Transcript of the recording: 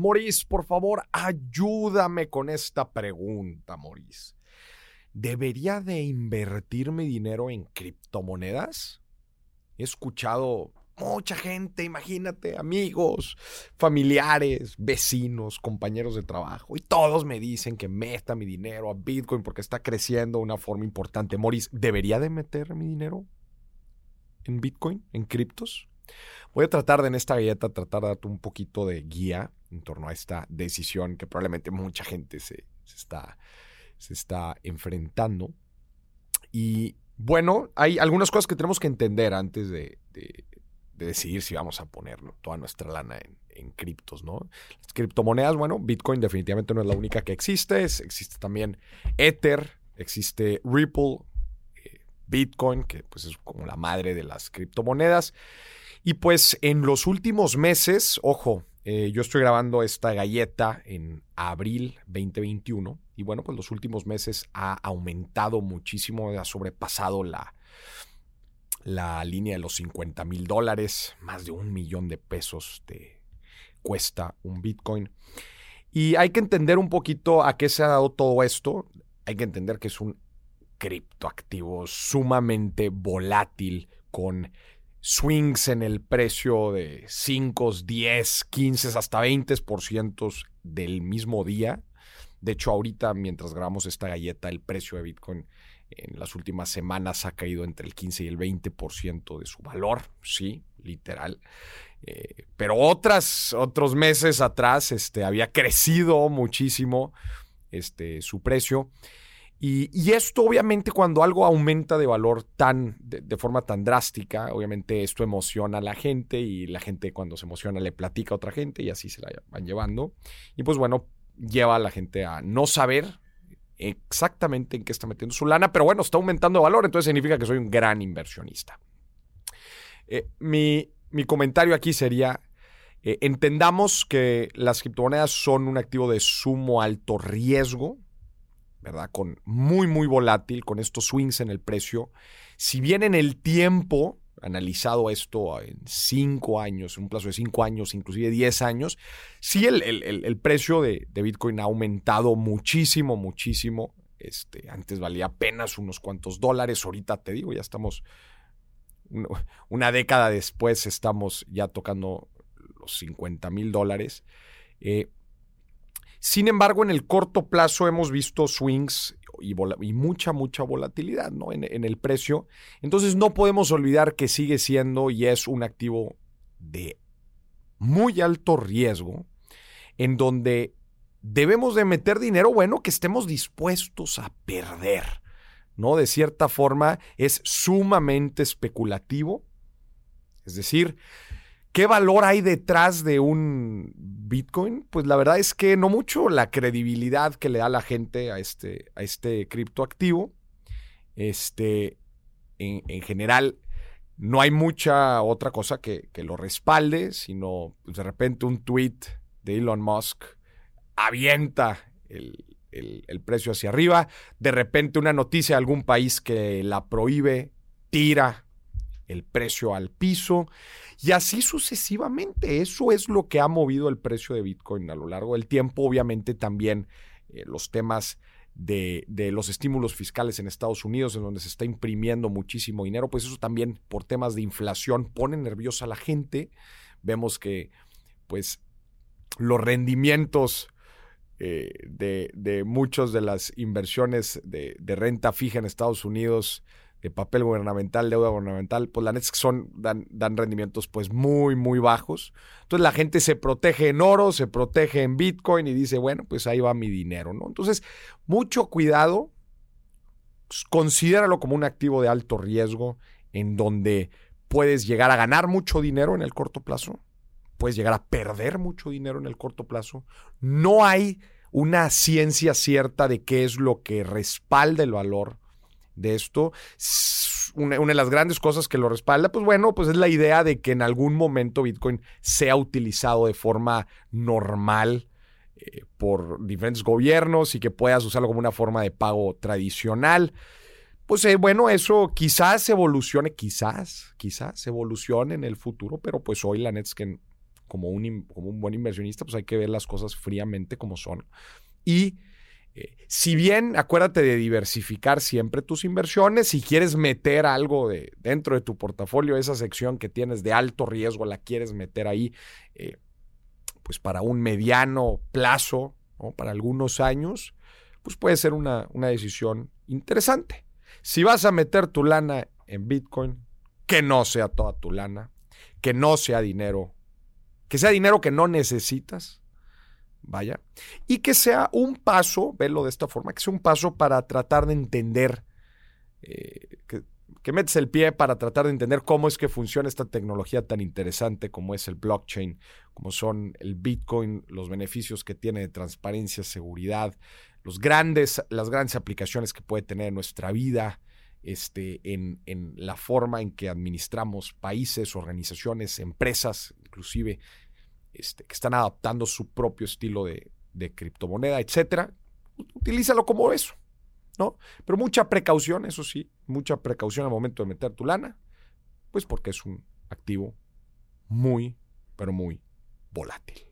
Maurice, por favor, ayúdame con esta pregunta, Maurice. ¿Debería de invertir mi dinero en criptomonedas? He escuchado mucha gente, imagínate, amigos, familiares, vecinos, compañeros de trabajo, y todos me dicen que meta mi dinero a Bitcoin porque está creciendo de una forma importante. Maurice, ¿debería de meter mi dinero en Bitcoin, en criptos? Voy a tratar de en esta galleta tratar de darte un poquito de guía en torno a esta decisión que probablemente mucha gente se, está, se está enfrentando. Y bueno, hay algunas cosas que tenemos que entender antes de, decidir si vamos a poner toda nuestra lana en, criptos, ¿no? Las criptomonedas, bueno, Bitcoin definitivamente no es la única que existe, existe también Ether, existe Ripple, eh, Bitcoin, que pues es como la madre de las criptomonedas. Y pues en los últimos meses, ojo, eh, yo estoy grabando esta galleta en abril 2021 y bueno, pues los últimos meses ha aumentado muchísimo, ha sobrepasado la, la línea de los 50 mil dólares, más de un millón de pesos te cuesta un Bitcoin. Y hay que entender un poquito a qué se ha dado todo esto. Hay que entender que es un criptoactivo sumamente volátil con swings en el precio de 5, 10, 15, hasta 20% del mismo día. De hecho, ahorita mientras grabamos esta galleta, el precio de Bitcoin en las últimas semanas ha caído entre el 15 y el 20% de su valor, sí, literal. Eh, pero otras, otros meses atrás este, había crecido muchísimo este, su precio. Y, esto obviamente cuando algo aumenta de valor tan, de, forma tan drástica, obviamente esto emociona a la gente y la gente cuando se emociona le platica a otra gente y así se la van llevando. Y pues bueno, lleva a la gente a no saber exactamente en qué está metiendo su lana, pero bueno, está aumentando de valor, entonces significa que soy un gran inversionista. Eh, mi, comentario aquí sería, eh, entendamos que las criptomonedas son un activo de sumo alto riesgo, ¿verdad? Con muy, muy volátil, con estos swings en el precio. Si bien en el tiempo, analizado esto en cinco años, en un plazo de cinco años, inclusive diez años, sí el, precio de, Bitcoin ha aumentado muchísimo, muchísimo. Este, antes valía apenas unos cuantos dólares, ahorita te digo, ya estamos, una década después estamos ya tocando los 50 mil dólares. Eh, sin embargo, en el corto plazo hemos visto swings y, mucha, mucha volatilidad ¿no? en, en el precio. Entonces no podemos olvidar que sigue siendo y es un activo de muy alto riesgo, en donde debemos de meter dinero, bueno, que estemos dispuestos a perder, ¿no? De cierta forma es sumamente especulativo. Es decir, ¿Qué valor hay detrás de un Bitcoin? Pues la verdad es que no mucho la credibilidad que le da la gente a este, a este criptoactivo. Este, en, general, no hay mucha otra cosa que, lo respalde, sino pues, de repente un tweet de Elon Musk avienta el, el precio hacia arriba. De repente una noticia de algún país que la prohíbe, tira el precio al piso y así sucesivamente. Eso es lo que ha movido el precio de Bitcoin a lo largo del tiempo. Obviamente también eh, los temas de, los estímulos fiscales en Estados Unidos, en donde se está imprimiendo muchísimo dinero, pues eso también por temas de inflación pone nerviosa a la gente. Vemos que pues los rendimientos eh, de, de muchas de las inversiones de, de renta fija en Estados Unidos de papel gubernamental, deuda gubernamental, pues la neta es que son, dan, dan rendimientos pues muy, muy bajos. Entonces la gente se protege en oro, se protege en Bitcoin y dice, bueno, pues ahí va mi dinero, ¿no? Entonces, mucho cuidado, considéralo como un activo de alto riesgo en donde puedes llegar a ganar mucho dinero en el corto plazo, puedes llegar a perder mucho dinero en el corto plazo. No hay una ciencia cierta de qué es lo que respalda el valor de esto. Una, de las grandes cosas que lo respalda, pues bueno, pues es la idea de que en algún momento Bitcoin sea utilizado de forma normal eh, por diferentes gobiernos y que puedas usarlo como una forma de pago tradicional. Pues eh, bueno, eso quizás evolucione, quizás, quizás evolucione en el futuro, pero pues hoy la net es que como un, como un buen inversionista, pues hay que ver las cosas fríamente como son. Y eh, si bien acuérdate de diversificar siempre tus inversiones, si quieres meter algo de, dentro de tu portafolio, esa sección que tienes de alto riesgo, la quieres meter ahí, eh, pues para un mediano plazo, para algunos años, pues puede ser una, una decisión interesante. Si vas a meter tu lana en Bitcoin, que no sea toda tu lana, que no sea dinero, que sea dinero que no necesitas, vaya, y que sea un paso, velo de esta forma, que sea un paso para tratar de entender, eh, que, que, metes el pie para tratar de entender cómo es que funciona esta tecnología tan interesante como es el blockchain, como son el Bitcoin, los beneficios que tiene de transparencia, seguridad, los grandes, las grandes aplicaciones que puede tener en nuestra vida, este, en, en, la forma en que administramos países, organizaciones, empresas, inclusive, este, que están adaptando su propio estilo de, de criptomoneda, etcétera. Utilízalo como eso, ¿no? Pero mucha precaución, eso sí, mucha precaución al momento de meter tu lana, pues porque es un activo muy, pero muy volátil.